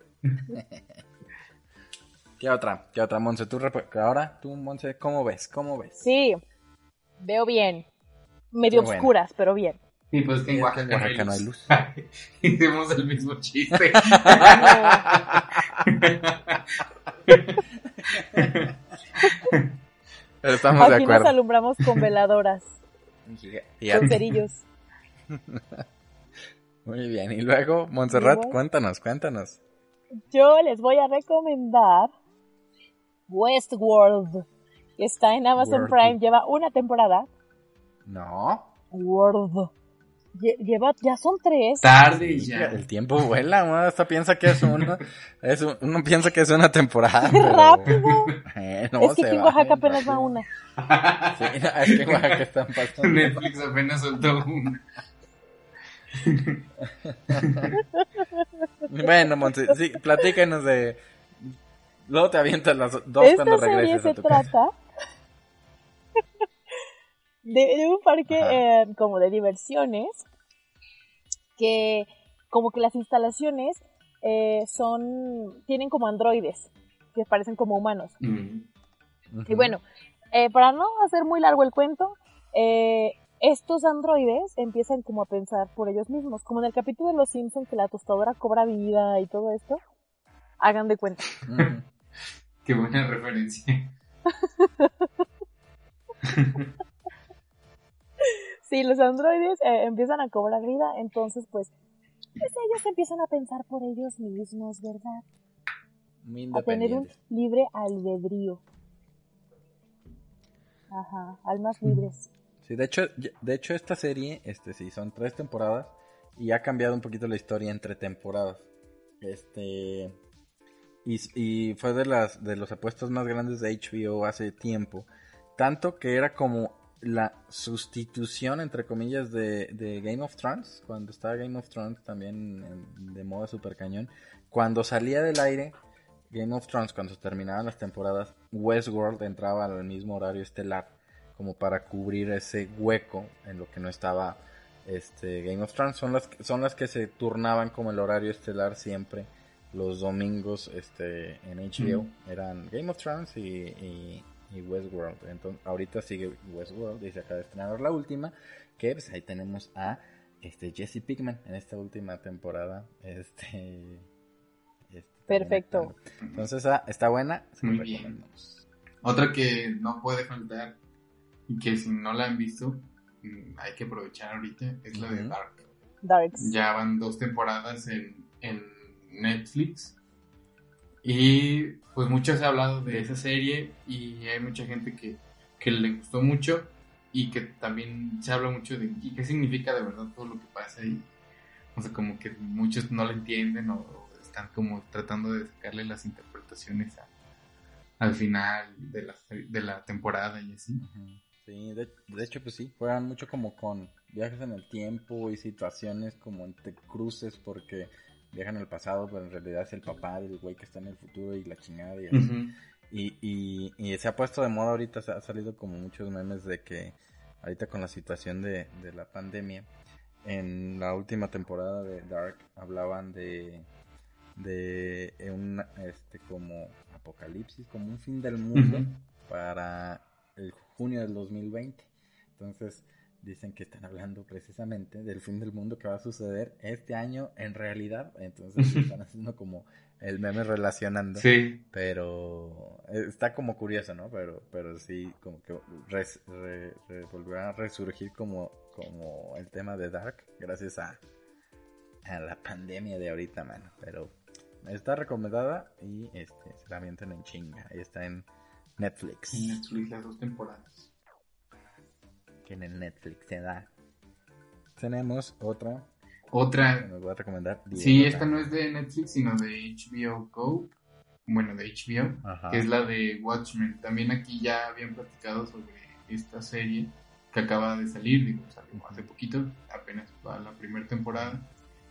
¿Qué otra? ¿Qué otra, Monse? ¿Tú ahora, tú, Monse, ¿cómo ves? ¿Cómo ves? Sí, veo bien. Medio oscuras, pero bien. Sí, pues que en Oaxaca, no hay luz. [laughs] Hicimos el mismo chiste. estamos Aquí de acuerdo. nos alumbramos con veladoras. con cerillos. [laughs] Muy bien, y luego, Montserrat, cuéntanos, cuéntanos. Yo les voy a recomendar Westworld, que está en Amazon Prime, lleva una temporada. No. World. Lleva, ya son tres. Tarde ya. El tiempo vuela, uno hasta piensa que es una, [laughs] es uno piensa que es una temporada. ¡Qué rápido! Eh, no, es que aquí en Oaxaca apenas va una. Sí, es que en Oaxaca están pasando. Netflix apenas soltó una. [laughs] bueno, Monse, sí, platícanos de... Luego te avientas las dos Esta cuando regreses serie a tu se trata de, de, un parque eh, como de diversiones que como que las instalaciones eh, son tienen como androides que parecen como humanos Mm. y bueno eh, para no hacer muy largo el cuento eh, estos androides empiezan como a pensar por ellos mismos como en el capítulo de los Simpsons que la tostadora cobra vida y todo esto hagan de cuenta Ujú. [laughs] Qué buena referencia. [laughs] si los androides eh, empiezan a cobrar vida, entonces pues, pues ellos empiezan a pensar por ellos mismos, ¿verdad? Muy A tener un libre albedrío. Ajá, almas libres. Sí, de hecho, de hecho esta serie, este sí, son tres temporadas y ha cambiado un poquito la historia entre temporadas. Este y, y fue de las de los apuestos más grandes de HBO hace tiempo, tanto que era como la sustitución entre comillas de, de Game of Thrones, cuando estaba Game of Thrones también de moda super cañón, cuando salía del aire Game of Thrones, cuando se terminaban las temporadas, Westworld entraba al mismo horario estelar como para cubrir ese hueco en lo que no estaba este Game of Thrones. Son las son las que se turnaban como el horario estelar siempre los domingos este en HBO eran Game of Thrones y, y, y Westworld entonces ahorita sigue Westworld y se acaba de estrenar la última que pues ahí tenemos a este Jesse Pickman en esta última temporada este, este, Perfecto. entonces ah, está buena se Muy bien. Otra que no puede faltar y que si no la han visto, mm, hay que aprovechar ahorita, es la de. Dark. Darks. Ya van dos temporadas en, en Netflix. Y pues mucho se ha hablado de esa serie y hay mucha gente que, que le gustó mucho y que también se habla mucho de qué significa de verdad todo lo que pasa ahí. O sea, como que muchos no lo entienden o, o están como tratando de sacarle las interpretaciones a- al final de la, de la temporada y así. Sí, de, de hecho, pues sí, juegan mucho como con viajes en el tiempo y situaciones como entre cruces, porque viajan al pasado, pero en realidad es el papá del güey que está en el futuro y la chingada y y, y, se ha puesto de moda ahorita, se ha salido como muchos memes de que ahorita con la situación de, de la pandemia, en la última temporada de Dark hablaban de de un este como apocalipsis, como un fin del mundo para el junio del 2020. Entonces, dicen que están hablando precisamente del fin del mundo que va a suceder este año en realidad. Entonces están haciendo como el meme relacionando. Sí. Pero eh, está como curioso, ¿no? Pero, pero sí, como que volvió a resurgir como, como el tema de Dark gracias a, a la pandemia de ahorita, mano. Pero está recomendada y este, se la avientan en chinga. Y está en Netflix. En Netflix las dos temporadas que en el Netflix se da. Tenemos otra. Otra. Que nos voy a recomendar. Sí, esta no es de Netflix, sino de HBO Go. Bueno, de HBO. Que es la de Watchmen. También aquí ya habían platicado sobre esta serie que acaba de salir, digo, salió hace poquito, apenas para la primera temporada.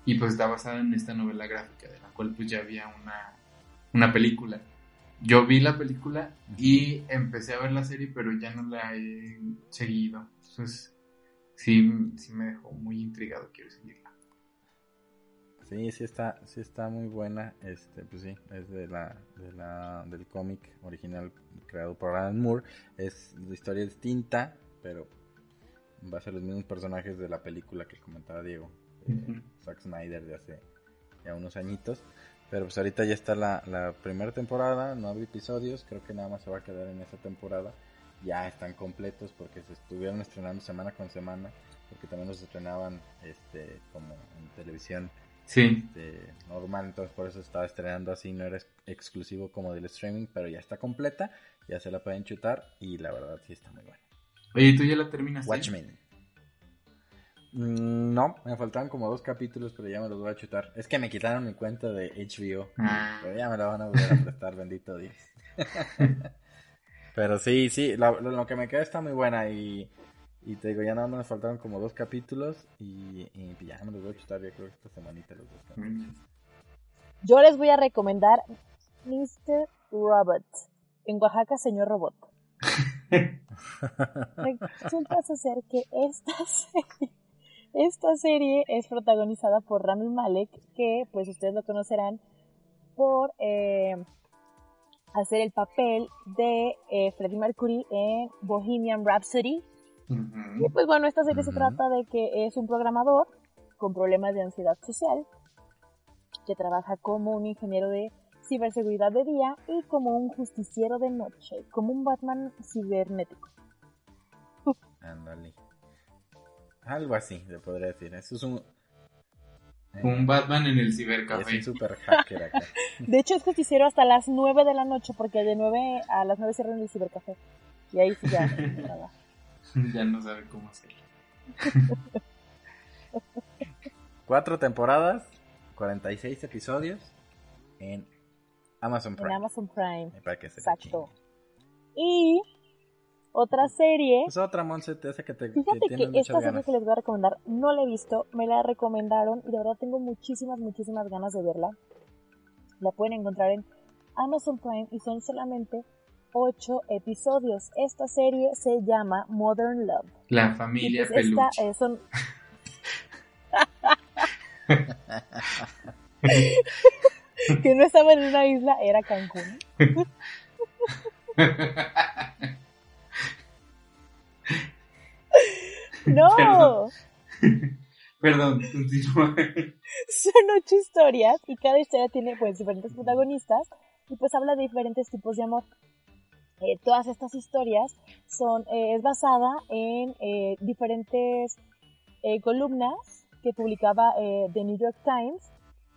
Y pues está basada en esta novela gráfica, de la cual pues ya había una, una película yo vi la película y empecé a ver la serie, pero ya no la he seguido. Entonces, sí, sí me dejó muy intrigado, quiero seguirla. Sí, sí está, sí está muy buena. Este, pues sí, es de la, de la, del cómic original creado por Alan Moore. Es la historia distinta, pero va a ser los mismos personajes de la película que comentaba Diego. Zack Snyder de hace ya unos añitos. Pero pues ahorita ya está la, la primera temporada, nueve episodios, creo que nada más se va a quedar en esa temporada. Ya están completos porque se estuvieron estrenando semana con semana, porque también los estrenaban este como en televisión sí. Este, normal, entonces por eso estaba estrenando así, no era exclusivo como del streaming, pero ya está completa, ya se la pueden chutar y la verdad sí está muy buena. Oye, ¿tú ya la terminaste? Watchmen. Mm, no, me faltaban como dos capítulos, pero ya me los voy a chutar. Es que me quitaron mi cuenta de HBO. Ah. Pero ya me la van a volver a prestar, [laughs] bendito Dios. [laughs] pero sí, sí, lo, que me queda está muy buena y, y te digo, ya nada más me faltaron como dos capítulos y, ya me los voy a chutar, yo creo que esta semanita los dos capítulos. Yo les voy a recomendar Mr. Robot. En Oaxaca, señor robot. [laughs] Resulta ser que esta serie esta serie es protagonizada por Rami Malek, que pues ustedes lo conocerán por eh, hacer el papel de eh, Freddie Mercury en Bohemian Rhapsody. Y pues bueno, esta serie se trata de que es un programador con problemas de ansiedad social, que trabaja como un ingeniero de ciberseguridad de día y como un justiciero de noche, como un Batman cibernético. Ándale. Algo así, se podría decir. Eso es un... Un Batman en el cibercafé. Es un super hacker acá. [laughs] De hecho, es justiciero hasta las 9 de la noche, porque de 9 a las 9 cierran el cibercafé. Y ahí sí ya. [laughs] ya no sabe cómo hacerlo. [laughs] Cuatro temporadas, 46 episodios en Amazon Prime. En Amazon Prime. Para que Exacto. Y otra serie. Es otra, Monse, que te Fíjate que, esta serie que les voy a recomendar no la he visto, me la recomendaron y de verdad tengo muchísimas, muchísimas ganas de verla. La pueden encontrar en Amazon Prime y son solamente ocho episodios. Esta serie se llama Modern Love. La familia pues Peluche. Eh, son... [laughs] [laughs] que no estaba en una isla, era Cancún. [laughs] ¡No! Perdón, [laughs] continúa. [laughs] Son ocho historias y cada historia tiene pues diferentes protagonistas y pues habla de diferentes tipos de amor. Eh, todas estas historias son eh, es basada en eh, diferentes columnas que publicaba The New York Times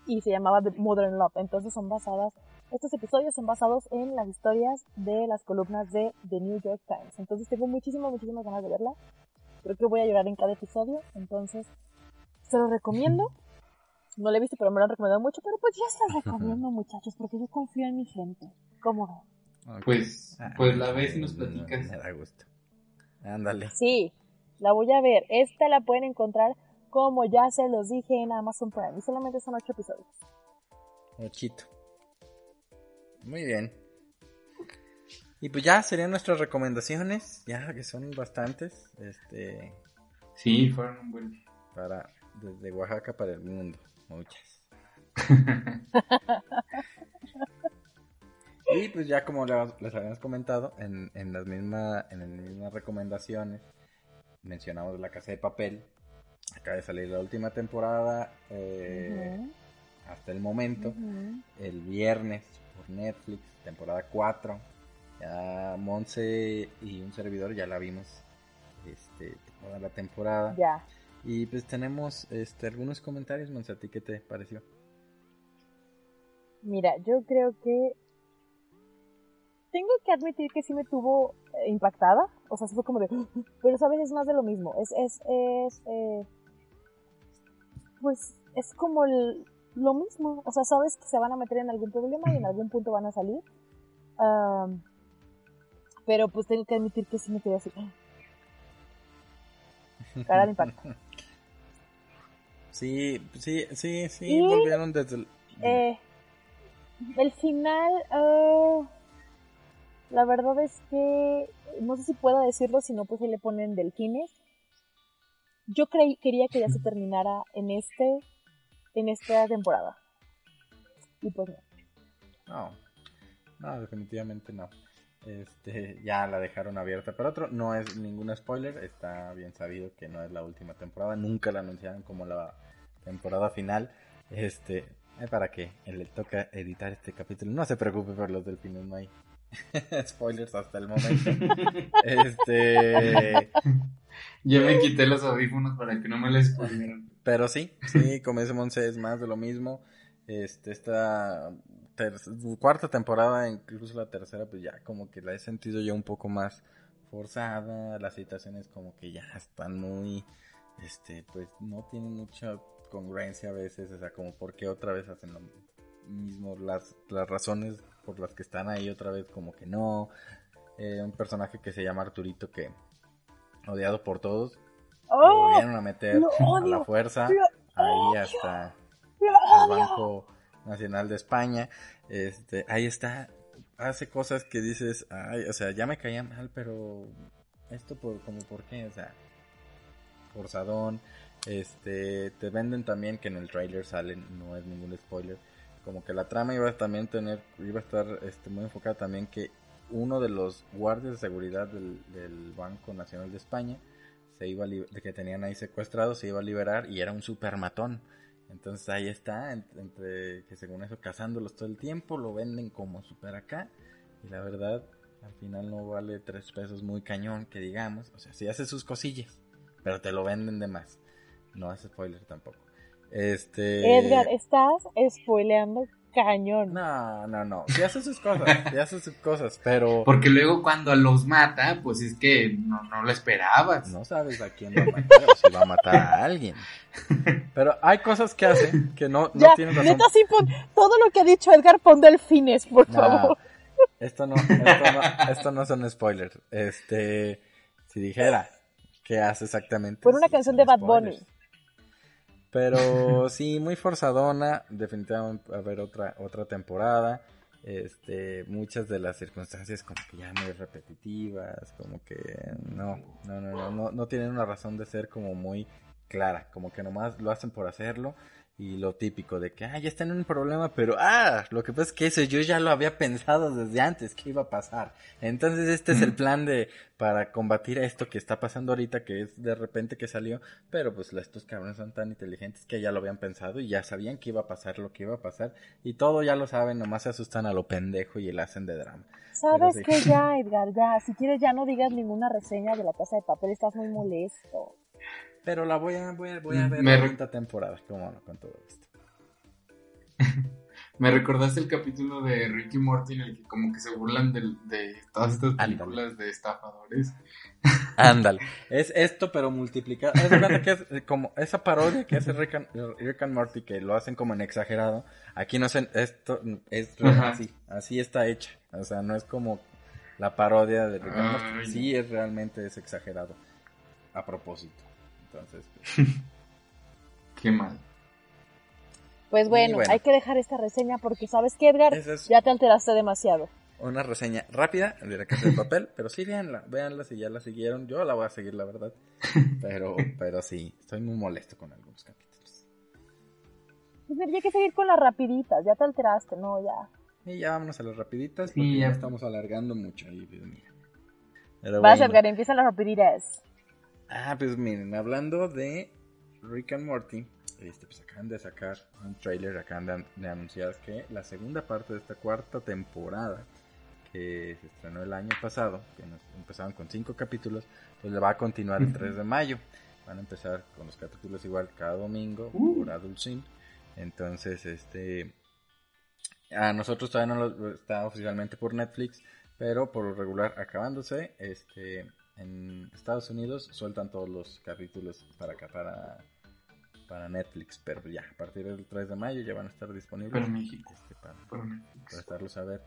y se llamaba The Modern Love. Entonces son basadas, estos episodios son basados en las historias de las columnas de The New York Times. Entonces tengo muchísimas, muchísimas ganas de verla. Creo que voy a llorar en cada episodio, entonces se lo recomiendo. No lo he visto, pero me lo han recomendado mucho, pero pues ya se lo recomiendo, muchachos, porque yo confío en mi gente. ¿Cómo ven? Pues, ah, pues la ves y nos platicas. Me da gusto. Ándale. Sí, la voy a ver. Esta la pueden encontrar, como ya se los dije, en Amazon Prime. Y solamente son ocho episodios. Ochito. Muy bien. Y pues ya serían nuestras recomendaciones, ya que son bastantes. Este. Sí, fueron un buen. Para, desde Oaxaca para el mundo. Muchas. [laughs] y pues ya como les habíamos comentado, en, en las, mismas en las mismas recomendaciones mencionamos La Casa de Papel. Acaba de salir la última temporada eh, hasta el momento. El viernes por Netflix, temporada 4. Ya Monse y un servidor ya la vimos este, toda la temporada. Ya. Y pues tenemos este, algunos comentarios, Monse, ¿a ti qué te pareció? Mira, yo creo que tengo que admitir que sí me tuvo eh, impactada. O sea, sí fue como de. [gasps] Pero sabes, es más de lo mismo. Es. es, es eh, pues es como lo mismo. O sea, sabes que se van a meter en algún problema y en algún punto van a salir. Pero pues tengo que admitir que sí me quedé así. Cara de impacto. [laughs] Sí, sí, sí, sí, volvieron desde el... Eh, el final, uh, la verdad es que no sé si puedo decirlo, si no pues se le ponen delfines. Yo creí, quería que ya se [laughs] terminara en este, en esta temporada. Y pues no. No, no, definitivamente no. Este, [laughs] ya la dejaron abierta. Pero otro, no es ningún spoiler, está bien sabido que no es la última temporada. Nunca la anunciaron como la temporada final. Este, para que le toca editar este capítulo. No se preocupe por los delfines, no hay [laughs] spoilers hasta el momento. [laughs] este. Yo me quité los audífonos para que no me les spoileran. Pero sí, sí, como dice Monse, es más de lo mismo. Este, esta cuarta temporada, incluso la tercera, pues ya como que la he sentido yo un poco más forzada. Las situaciones como que ya están muy, este, pues no tienen mucha congruencia a veces, o sea, como porque otra vez hacen lo mismo, las, las razones por las que están ahí otra vez como que no. Eh, un personaje que se llama Arturito que odiado por todos. lo ¡Oh! volvieron a meter a la fuerza. ahí hasta el Banco Nacional de España. Este, ahí está. Hace cosas que dices, ay, o sea, ya me caía mal, pero esto por como por qué, o sea, forzadón. Este, te venden también que en el trailer salen, no es ningún spoiler, como que la trama iba a también tener, iba a estar este, muy enfocada también que uno de los guardias de seguridad del, Banco Nacional de España se iba que tenían ahí secuestrado se iba a liberar y era un super matón. Entonces ahí está, entre que según eso cazándolos todo el tiempo, lo venden como super acá. Y la verdad, al final no vale tres pesos muy cañón, que digamos. O sea, sí hace sus cosillas, pero te lo venden de más. No hace spoiler tampoco. Este. Edgar, estás spoileando cañón. No, no, no. Sí hace sus cosas, sí hace sus cosas, pero. Porque luego cuando los mata, pues es que no, no lo esperabas. No sabes a quién va a matar o si va a matar a alguien. Pero hay cosas que hace que no, no tienen razón. Neta, sí, pon, todo lo que ha dicho Edgar, pon delfines, por favor. Esto no, esto no, esto no son spoilers. Este, si dijera qué hace exactamente. Por una canción de Bad Bunny. Pero [laughs] sí, muy forzadona. Definitivamente va a haber otra, otra temporada. Este, muchas de las circunstancias como que ya muy repetitivas, como que no, no, no, no, no, no tienen una razón de ser como muy clara, como que nomás lo hacen por hacerlo y lo típico de que, ah, ya están en un problema, pero, ah, lo que pasa es que eso yo ya lo había pensado desde antes que iba a pasar. Entonces este es el plan de, para combatir esto que está pasando ahorita, que es de repente que salió, pero pues estos cabrones son tan inteligentes que ya lo habían pensado y ya sabían que iba a pasar lo que iba a pasar y todo ya lo saben, nomás se asustan a lo pendejo y le hacen de drama. Sabes que ya, [laughs] Edgar, ya, si quieres ya no digas ninguna reseña de la casa de papel, estás muy molesto. Pero la voy a, voy a, voy a ver la quinta temporada, como no, con todo esto. [laughs] Me recordaste el capítulo de Ricky Morty en el que como que se burlan de, de todas estas películas de estafadores. [laughs] Ándale. Es esto, pero multiplicado. Es que es eh, como esa parodia que hace Rick and, Morty, que lo hacen como en exagerado. Aquí no sé, esto es así. Así está hecha. O sea, no es como la parodia de Rick and Morty. Sí, es realmente es exagerado. A propósito. Entonces. [laughs] Qué mal. Pues bueno, hay que dejar esta reseña porque sabes que Edgar, ya te alteraste demasiado. Una reseña rápida de la casa de papel, [laughs] pero sí véanla, véanla si ya la siguieron. Yo la voy a seguir, la verdad. [laughs] Pero, pero sí, estoy muy molesto con algunos capítulos. Pues hay que seguir con las rapiditas, ya te alteraste, no, ya. Y ya vámonos a las rapiditas porque ya estamos alargando mucho ahí, Dios mío. Vas, Edgar, empieza las rapiditas. Ah, pues miren, hablando de Rick and Morty, este, pues acaban de sacar un trailer, acaban de, anunciar que la segunda parte de esta cuarta temporada, que se estrenó el año pasado, que empezaron con cinco capítulos, pues le va a continuar el 3 de mayo. Van a empezar con los capítulos igual cada domingo uh. por Adult Swim. Entonces, este, a nosotros todavía no lo, está oficialmente por Netflix, pero por lo regular acabándose, este, en Estados Unidos sueltan todos los capítulos para acá, para, para Netflix, pero ya, a partir del 3 de mayo ya van a estar disponibles. Para México. Este, para, estarlos a ver.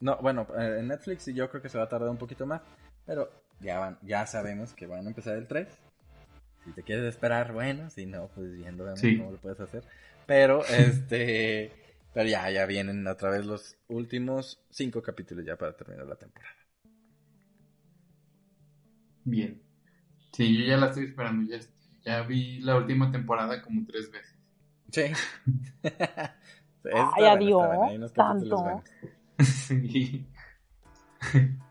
No, bueno, eh, en Netflix yo creo que se va a tardar un poquito más, pero ya van, ya sabemos que van a empezar el 3. Si te quieres esperar, bueno, si no, pues viendo cómo lo puedes hacer. Pero, [laughs] este, pero ya, ya vienen otra vez los últimos cinco capítulos ya para terminar la temporada. Bien. Sí, yo ya la estoy esperando. Ya, ya vi la última temporada como tres veces. Sí. [laughs] Ay, adiós. Tanto. sí. [laughs]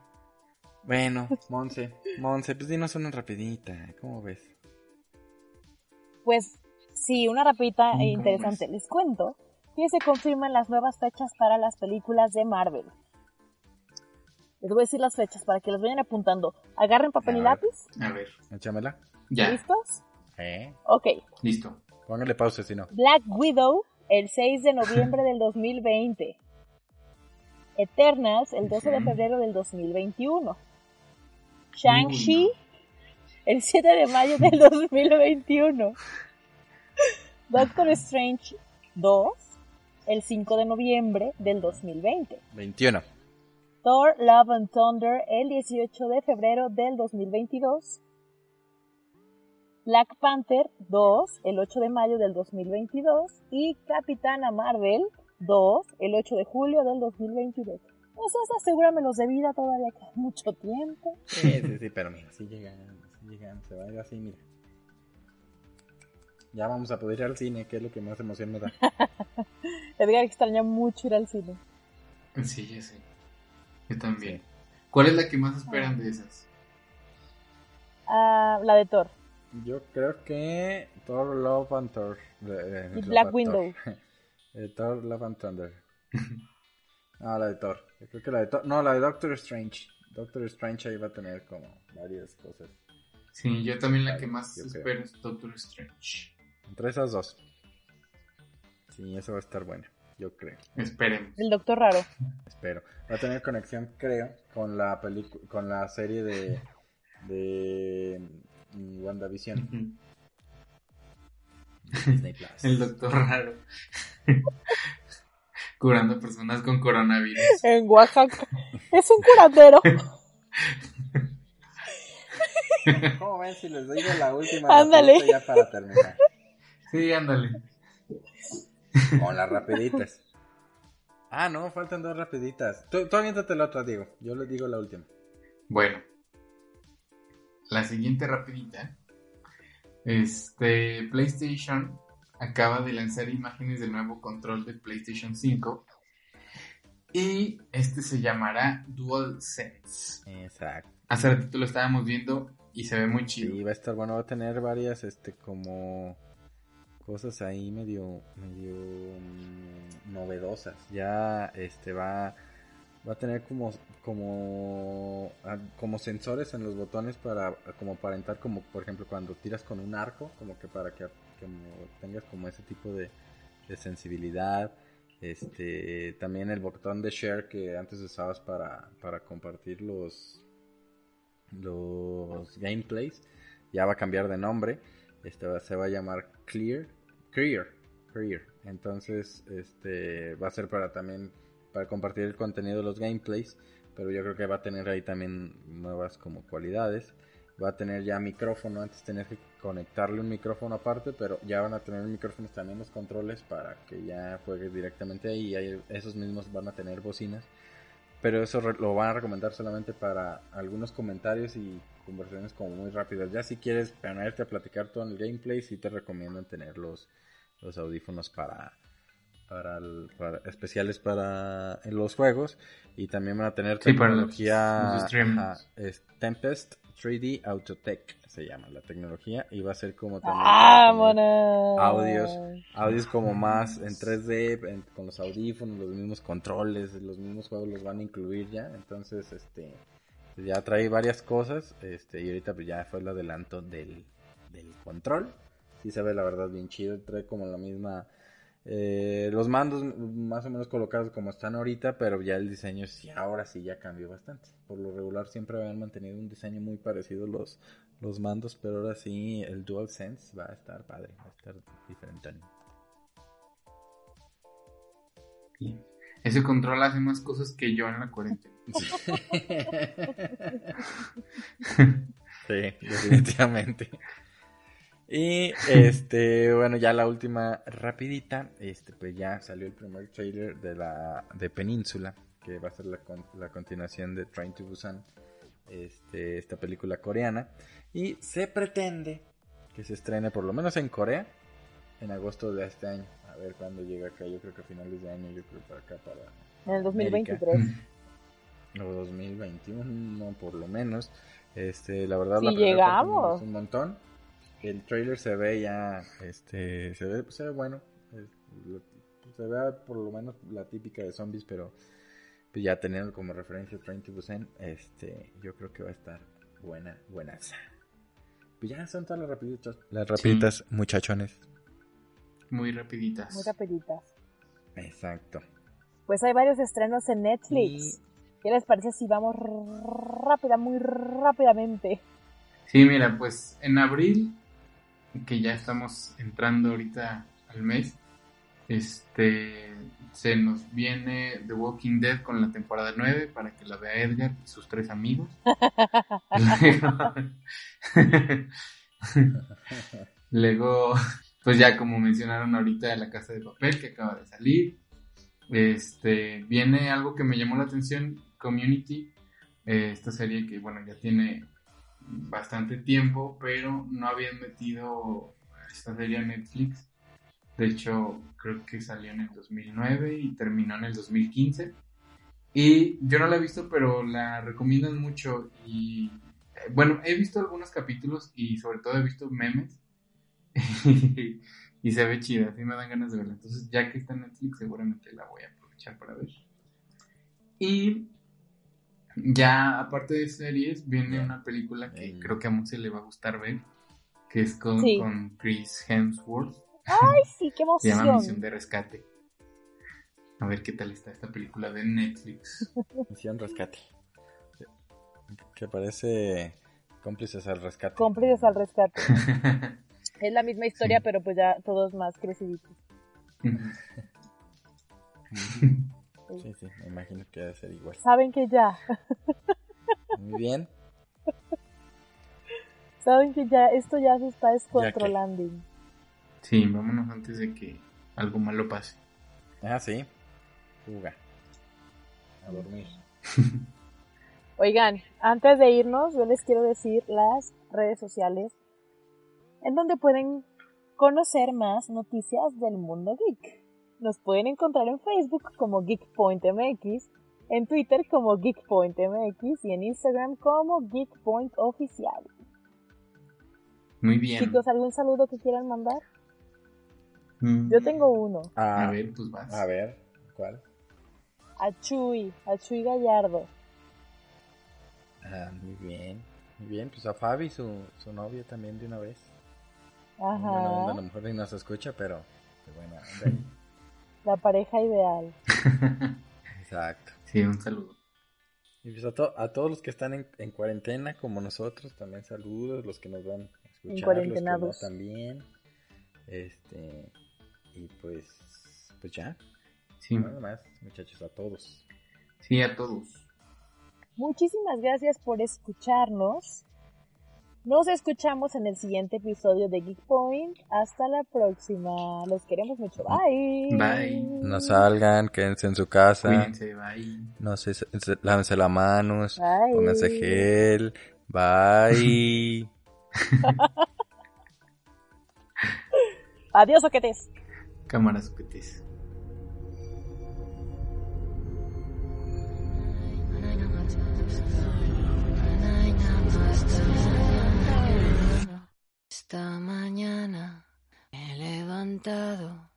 Bueno, [laughs] Monse, Monse, pues dinos una rapidita, ¿cómo ves? Pues sí, una rapidita e interesante. Les cuento que se confirman las nuevas fechas para las películas de Marvel. Les voy a decir las fechas para que las vayan apuntando. Agarren papel y lápiz. A ver. Échamela. Ya. ¿Listos? ¿Eh? Ok. Listo. Póngale pausa si no. Black Widow, el 6 de noviembre del 2020. [laughs] Eternals, el 12 de febrero del 2021. Shang-Chi, el 7 de mayo del [laughs] 2021. Doctor Strange 2, el 5 de noviembre del 2020. 21. Thor Love and Thunder el 18 de febrero del 2022. Black Panther 2 el 8 de mayo del 2022 y Capitana Marvel 2 el 8 de julio del 2022. Esos asegúramelos de vida todavía queda mucho tiempo. Sí, sí, sí, pero mira, si llegan, si llegan, se va a ir así, mira. Ya vamos a poder ir al cine, que es lo que más emoción me da. [laughs] Edgar extraña mucho ir al cine. Sí, sé. Yo también. ¿Cuál es la que más esperan de esas? Ah, la de Thor. Yo creo que Thor Love and Thor. y Black Window. [laughs] Eh, Thor Love and Thunder. [laughs] ah, la de Thor. Yo creo que la de Thor. No, la de Doctor Strange. Doctor Strange ahí va a tener como varias cosas. Sí, yo también la que más espero es Doctor Strange. Entre esas dos. Sí, eso va a estar bueno yo creo. Esperemos. El Doctor Raro. Espero. Va a tener conexión, creo, con la película, con la serie de de mm, WandaVision. [laughs] El Doctor Raro. [laughs] Curando personas con coronavirus. En Oaxaca. Es un curadero. ¿Cómo ven si les digo la última ándale. ya para terminar? Sí, ándale. Con las rapiditas. Ah, no, faltan dos rapiditas. Tú, tú la otra, Diego. Yo les digo la última. Bueno. La siguiente rapidita. Este, PlayStation acaba de lanzar imágenes del nuevo control de PlayStation 5. Y este se llamará DualSense. Exacto. Hace ratito lo estábamos viendo y se ve muy chido. Sí, va a estar bueno, va a tener varias, este, como cosas ahí medio medio mm, novedosas. Ya este va va a tener como como ah, como sensores en los botones para como aparentar como por ejemplo cuando tiras con un arco, como que para que tengas como ese tipo de, de sensibilidad. Este, también el botón de share que antes usabas para, para compartir los los gameplays ya va a cambiar de nombre. Este se va a llamar Clear Career, career. Entonces, este va a ser para también para compartir el contenido de los gameplays, pero yo creo que va a tener ahí también nuevas como cualidades. va a tener ya micrófono, antes tenías que conectarle un micrófono aparte, pero ya van a tener micrófonos también los controles para que ya juegues directamente ahí y esos mismos van a tener bocinas. Pero eso lo van a recomendar solamente para algunos comentarios y conversaciones como muy rápidas. Ya si quieres ponerte a platicar todo el gameplay, sí te recomiendo tener los, los audífonos para, para, especiales para los juegos. Y también van a tener tecnología Tempest 3D Autotech se llama la tecnología. Y va a ser como también audios audios como más en 3D con los audífonos los mismos controles los mismos juegos los van a incluir ya. Entonces este ya trae varias cosas este y ahorita pues ya fue el adelanto del, del control sí se ve la verdad bien chido trae como la misma eh, los mandos más o menos colocados como están ahorita, pero ya el diseño sí, ahora sí ya cambió bastante. Por lo regular siempre habían mantenido un diseño muy parecido los, los mandos, pero ahora sí el DualSense va a estar padre, va a estar diferente. Ese control hace más cosas que yo en la cuarentena. [laughs] [laughs] [laughs] sí definitivamente. Y este, bueno, ya la última rapidita, este, pues ya salió el primer trailer de la de Península, que va a ser la, la continuación de Train to Busan, este, esta película coreana, y se pretende que se estrene por lo menos en Corea en agosto de este año. A ver cuándo llega acá, yo creo que a finales de año, yo creo para acá para en el 2023 [laughs] o 2021, no por lo menos. Este, la verdad si llegamos un montón el trailer se ve ya, este, se ve, se ve bueno, se ve por lo menos la típica de zombies, pero pues ya teniendo como referencia Train to Busan, este, yo creo que va a estar buena, buenas. Pues ya son todas las rapiditas, las rapiditas muchachones. Muy rapiditas. Muy rapiditas. Exacto. Pues hay varios estrenos en Netflix. ¿Qué les parece si vamos rápida, muy rápidamente? Sí, mira, pues en abril que ya estamos entrando ahorita al mes, este se nos viene The Walking Dead con la temporada 9 para que la vea Edgar y sus tres amigos. [laughs] Luego, pues ya como mencionaron ahorita la casa de papel que acaba de salir. Este, viene algo que me llamó la atención, Community, eh, esta serie que bueno, ya tiene bastante tiempo, pero no habían metido esta serie a Netflix. De hecho, creo que salió en el 2009 y terminó en el 2015. Y yo no la he visto, pero la recomiendan mucho. Y eh, bueno, he visto algunos capítulos y sobre todo he visto memes. [laughs] y se ve chida, así me dan ganas de verla. Entonces, ya que está en Netflix, seguramente la voy a aprovechar para ver. Y ya, aparte de series, viene una película que creo que a muchos le va a gustar ver, que es con, con Chris Hemsworth. ¡Ay, sí, qué emoción! [laughs] Se llama Misión de Rescate. A ver qué tal está esta película de Netflix. [laughs] Misión Rescate. Que parece cómplices al rescate. Cómplices al rescate. [laughs] es la misma historia, pero pues ya todos más creciditos. Sí, sí, me imagino que debe ser igual. Saben que ya. [laughs] Muy bien. Saben que ya esto ya se está descontrolando. Sí, vámonos antes de que algo malo pase. Ah, sí. Fuga. A dormir. [laughs] Oigan, antes de irnos, yo les quiero decir las redes sociales en donde pueden conocer más noticias del mundo geek. Nos pueden encontrar en Facebook como GeekPointMX, en Twitter como GeekPointMX y en Instagram como GeekPointOficial. Muy bien. Chicos, ¿algún saludo que quieran mandar? Mm. Yo tengo uno. a ver, pues vas. A ver, ¿cuál? A Chuy, a Chuy Gallardo. Ah, muy bien. Muy bien, pues a Fabi, su, su novia también de una vez. Ajá. a lo mejor ni nos escucha, pero bueno, [laughs] La pareja ideal. [laughs] Exacto. Sí, un saludo. Y pues a, a todos los que están en, cuarentena, como nosotros, también saludos, los que nos van a escuchar, los que no también. Este, y pues, pues ya. Sí. Nada más, muchachos, a todos. Sí, a todos. Muchísimas gracias por escucharnos. Nos escuchamos en el siguiente episodio de Geek Point. Hasta la próxima. Los queremos mucho. Bye. Bye. No salgan, quédense en su casa. Cuídense, bye. No sé, se- se- lávense las manos. Bye. Pónganse gel. Bye. [laughs] [laughs] Adiós, oquetes. Cámaras petes. Esta mañana me he levantado.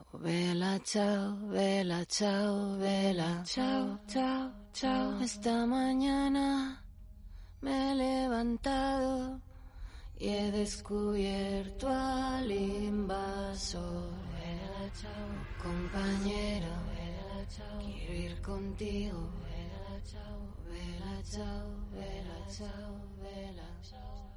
Oh, vela, chao, vela, chao, vela, chao, chao, chao. Esta mañana me he levantado y he descubierto al invasor. Vela, chao, compañero, vela, chao, quiero ir contigo. Vela, chao, vela, chao, vela, chao, vela, chao.